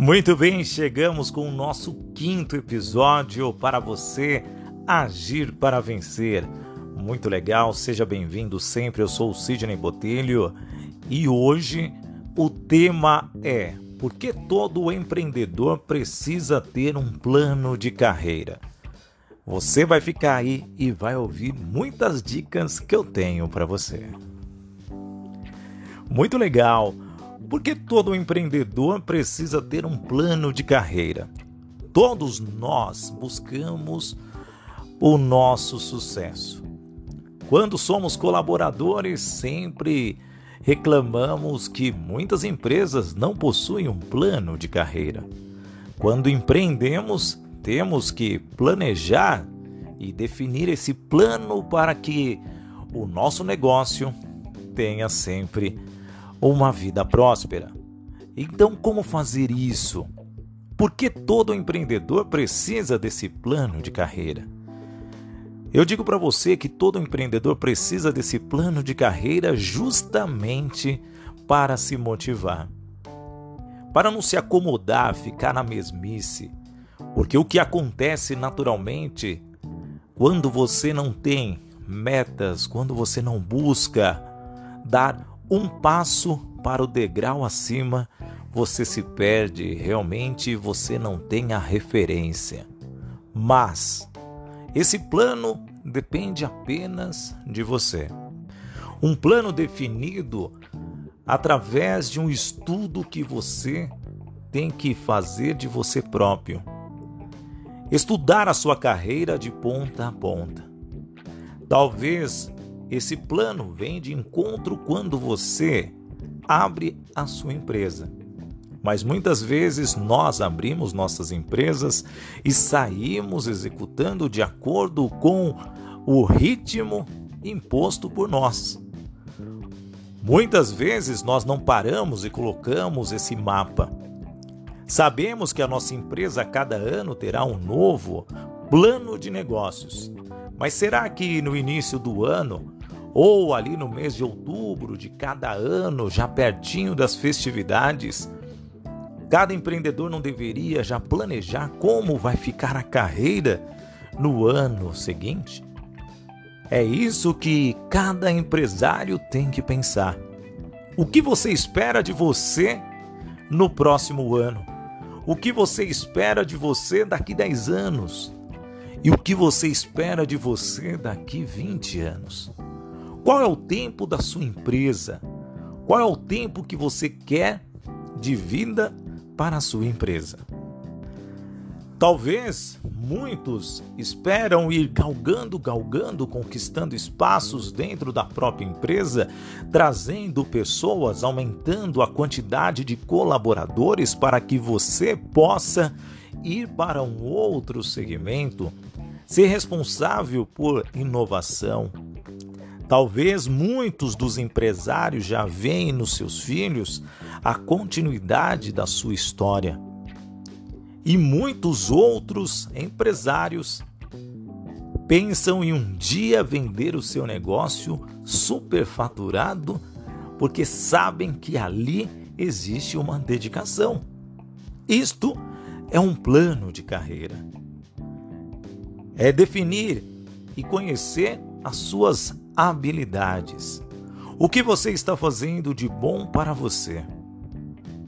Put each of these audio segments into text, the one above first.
Muito bem, chegamos com o nosso quinto episódio para você agir para vencer. Muito legal, seja bem-vindo sempre. Eu sou o Sidney Botelho e hoje o tema é: por que todo empreendedor precisa ter um plano de carreira? Você vai ficar aí e vai ouvir muitas dicas que eu tenho para você. Muito legal. Porque todo empreendedor precisa ter um plano de carreira. Todos nós buscamos o nosso sucesso. Quando somos colaboradores, sempre reclamamos que muitas empresas não possuem um plano de carreira. Quando empreendemos, temos que planejar e definir esse plano para que o nosso negócio tenha sempre uma vida próspera. Então, como fazer isso? Por que todo empreendedor precisa desse plano de carreira? Eu digo para você que todo empreendedor precisa desse plano de carreira justamente para se motivar. Para não se acomodar, ficar na mesmice. Porque o que acontece naturalmente quando você não tem metas, quando você não busca dar um passo para o degrau acima, você se perde, realmente você não tem a referência. Mas esse plano depende apenas de você. Um plano definido através de um estudo que você tem que fazer de você próprio. Estudar a sua carreira de ponta a ponta. Talvez esse plano vem de encontro quando você abre a sua empresa. Mas muitas vezes nós abrimos nossas empresas e saímos executando de acordo com o ritmo imposto por nós. Muitas vezes nós não paramos e colocamos esse mapa. Sabemos que a nossa empresa a cada ano terá um novo plano de negócios. Mas será que no início do ano ou ali no mês de outubro de cada ano, já pertinho das festividades, cada empreendedor não deveria já planejar como vai ficar a carreira no ano seguinte? É isso que cada empresário tem que pensar. O que você espera de você no próximo ano? O que você espera de você daqui 10 anos? E o que você espera de você daqui 20 anos? Qual é o tempo da sua empresa? Qual é o tempo que você quer de vida para a sua empresa? Talvez muitos esperam ir galgando, galgando, conquistando espaços dentro da própria empresa, trazendo pessoas, aumentando a quantidade de colaboradores para que você possa ir para um outro segmento, ser responsável por inovação, Talvez muitos dos empresários já veem nos seus filhos a continuidade da sua história. E muitos outros empresários pensam em um dia vender o seu negócio superfaturado porque sabem que ali existe uma dedicação. Isto é um plano de carreira. É definir e conhecer as suas habilidades. O que você está fazendo de bom para você?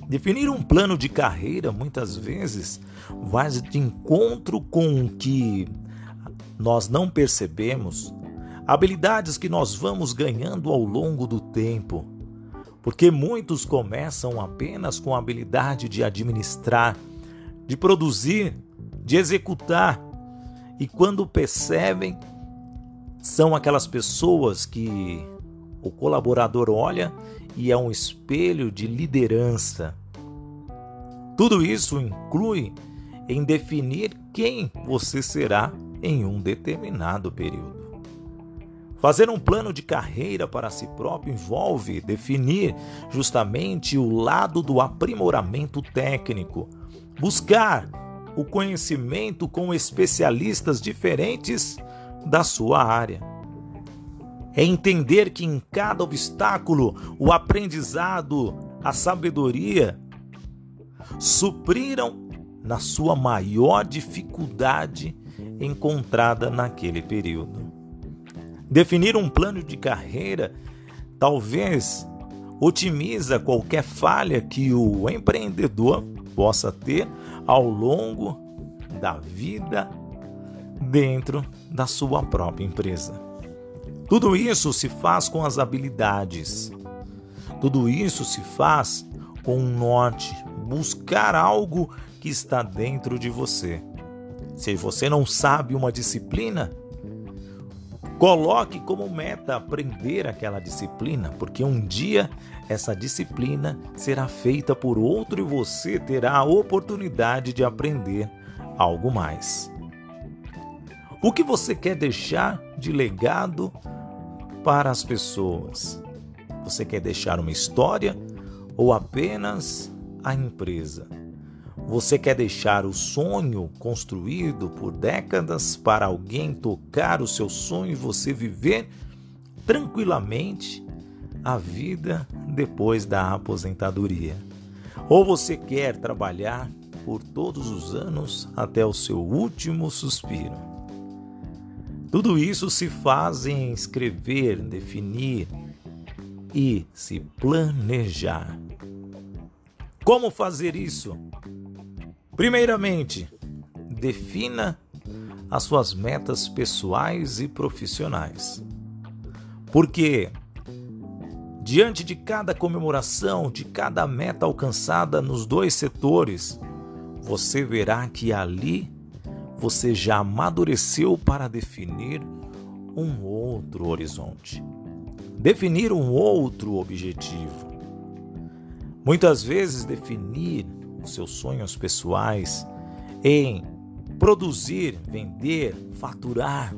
Definir um plano de carreira muitas vezes vai de encontro com o que nós não percebemos, habilidades que nós vamos ganhando ao longo do tempo. Porque muitos começam apenas com a habilidade de administrar, de produzir, de executar, e quando percebem, são aquelas pessoas que o colaborador olha e é um espelho de liderança. Tudo isso inclui em definir quem você será em um determinado período. Fazer um plano de carreira para si próprio envolve definir justamente o lado do aprimoramento técnico, buscar o conhecimento com especialistas diferentes da sua área. É entender que em cada obstáculo, o aprendizado, a sabedoria, supriram na sua maior dificuldade encontrada naquele período. Definir um plano de carreira talvez otimiza qualquer falha que o empreendedor possa ter ao longo da vida dentro da sua própria empresa. Tudo isso se faz com as habilidades. Tudo isso se faz com um norte, buscar algo que está dentro de você. Se você não sabe uma disciplina, coloque como meta aprender aquela disciplina, porque um dia essa disciplina será feita por outro e você terá a oportunidade de aprender algo mais. O que você quer deixar de legado para as pessoas? Você quer deixar uma história ou apenas a empresa? Você quer deixar o sonho construído por décadas para alguém tocar o seu sonho e você viver tranquilamente a vida depois da aposentadoria? Ou você quer trabalhar por todos os anos até o seu último suspiro? Tudo isso se faz em escrever, definir e se planejar. Como fazer isso? Primeiramente, defina as suas metas pessoais e profissionais. Porque diante de cada comemoração, de cada meta alcançada nos dois setores, você verá que ali você já amadureceu para definir um outro horizonte, definir um outro objetivo. Muitas vezes, definir os seus sonhos pessoais, em produzir, vender, faturar,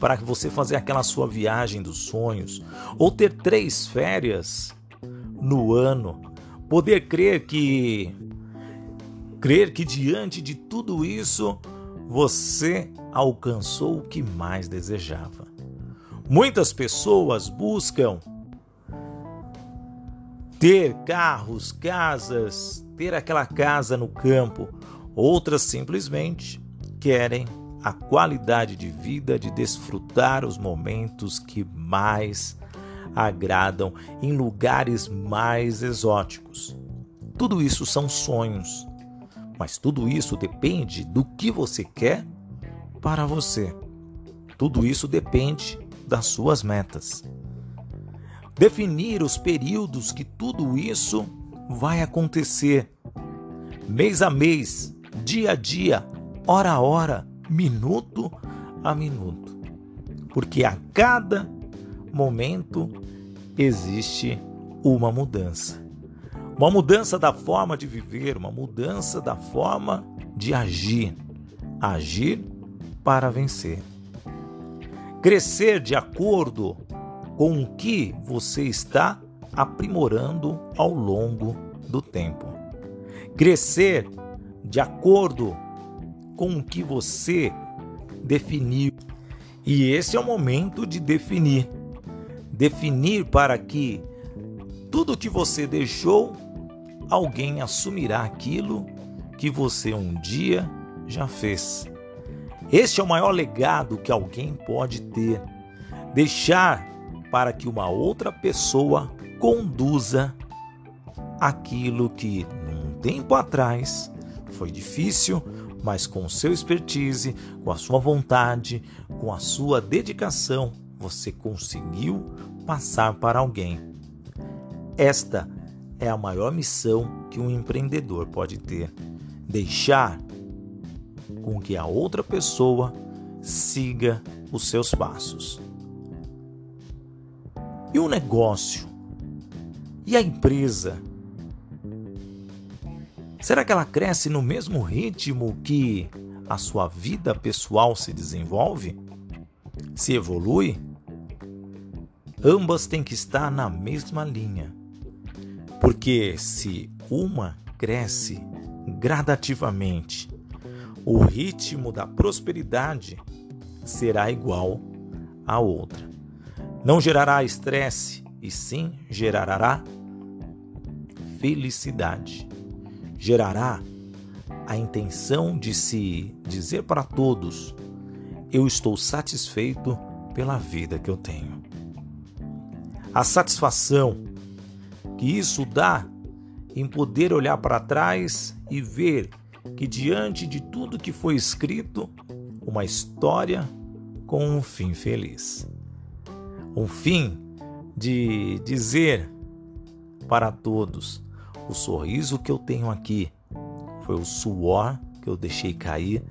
para você fazer aquela sua viagem dos sonhos, ou ter três férias no ano, poder crer que crer que diante de tudo isso você alcançou o que mais desejava. Muitas pessoas buscam ter carros, casas, ter aquela casa no campo. Outras simplesmente querem a qualidade de vida de desfrutar os momentos que mais agradam em lugares mais exóticos. Tudo isso são sonhos, mas tudo isso depende do que você quer para você. Tudo isso depende das suas metas. Definir os períodos que tudo isso vai acontecer mês a mês, dia a dia, hora a hora, minuto a minuto. Porque a cada momento existe uma mudança. Uma mudança da forma de viver, uma mudança da forma de agir. Agir para vencer. Crescer de acordo com o que você está aprimorando ao longo do tempo. Crescer de acordo com o que você definiu. E esse é o momento de definir. Definir para que tudo que você deixou, alguém assumirá aquilo que você um dia já fez. Este é o maior legado que alguém pode ter. Deixar para que uma outra pessoa conduza aquilo que num tempo atrás foi difícil, mas com seu expertise, com a sua vontade, com a sua dedicação, você conseguiu passar para alguém. Esta é a maior missão que um empreendedor pode ter: deixar com que a outra pessoa siga os seus passos. E o negócio? E a empresa? Será que ela cresce no mesmo ritmo que a sua vida pessoal se desenvolve? Se evolui? Ambas têm que estar na mesma linha. Porque se uma cresce gradativamente, o ritmo da prosperidade será igual à outra. Não gerará estresse, e sim gerará felicidade. gerará a intenção de se dizer para todos: eu estou satisfeito pela vida que eu tenho. A satisfação que isso dá em poder olhar para trás e ver que diante de tudo que foi escrito, uma história com um fim feliz. Um fim de dizer para todos: o sorriso que eu tenho aqui foi o suor que eu deixei cair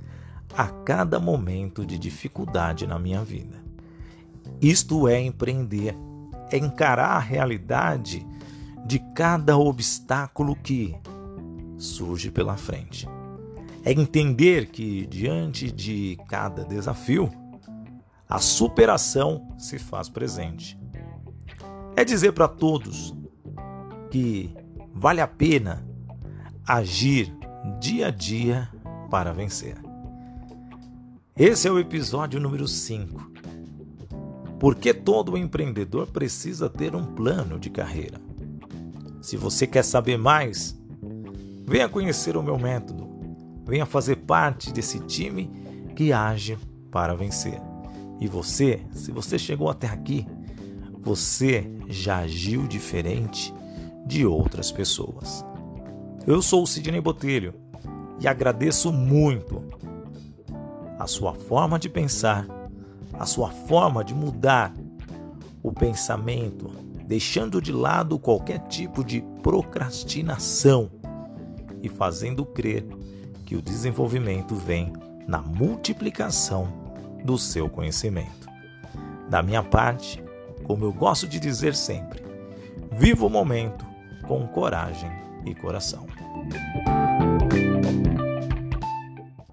a cada momento de dificuldade na minha vida. Isto é empreender, é encarar a realidade de cada obstáculo que surge pela frente. É entender que diante de cada desafio, a superação se faz presente. É dizer para todos que vale a pena agir dia a dia para vencer. Esse é o episódio número 5. Porque todo empreendedor precisa ter um plano de carreira. Se você quer saber mais, venha conhecer o meu método. Venha fazer parte desse time que age para vencer. E você, se você chegou até aqui, você já agiu diferente de outras pessoas. Eu sou o Sidney Botelho e agradeço muito a sua forma de pensar, a sua forma de mudar o pensamento, deixando de lado qualquer tipo de procrastinação e fazendo crer que o desenvolvimento vem na multiplicação do seu conhecimento. Da minha parte, como eu gosto de dizer sempre, viva o momento com coragem e coração.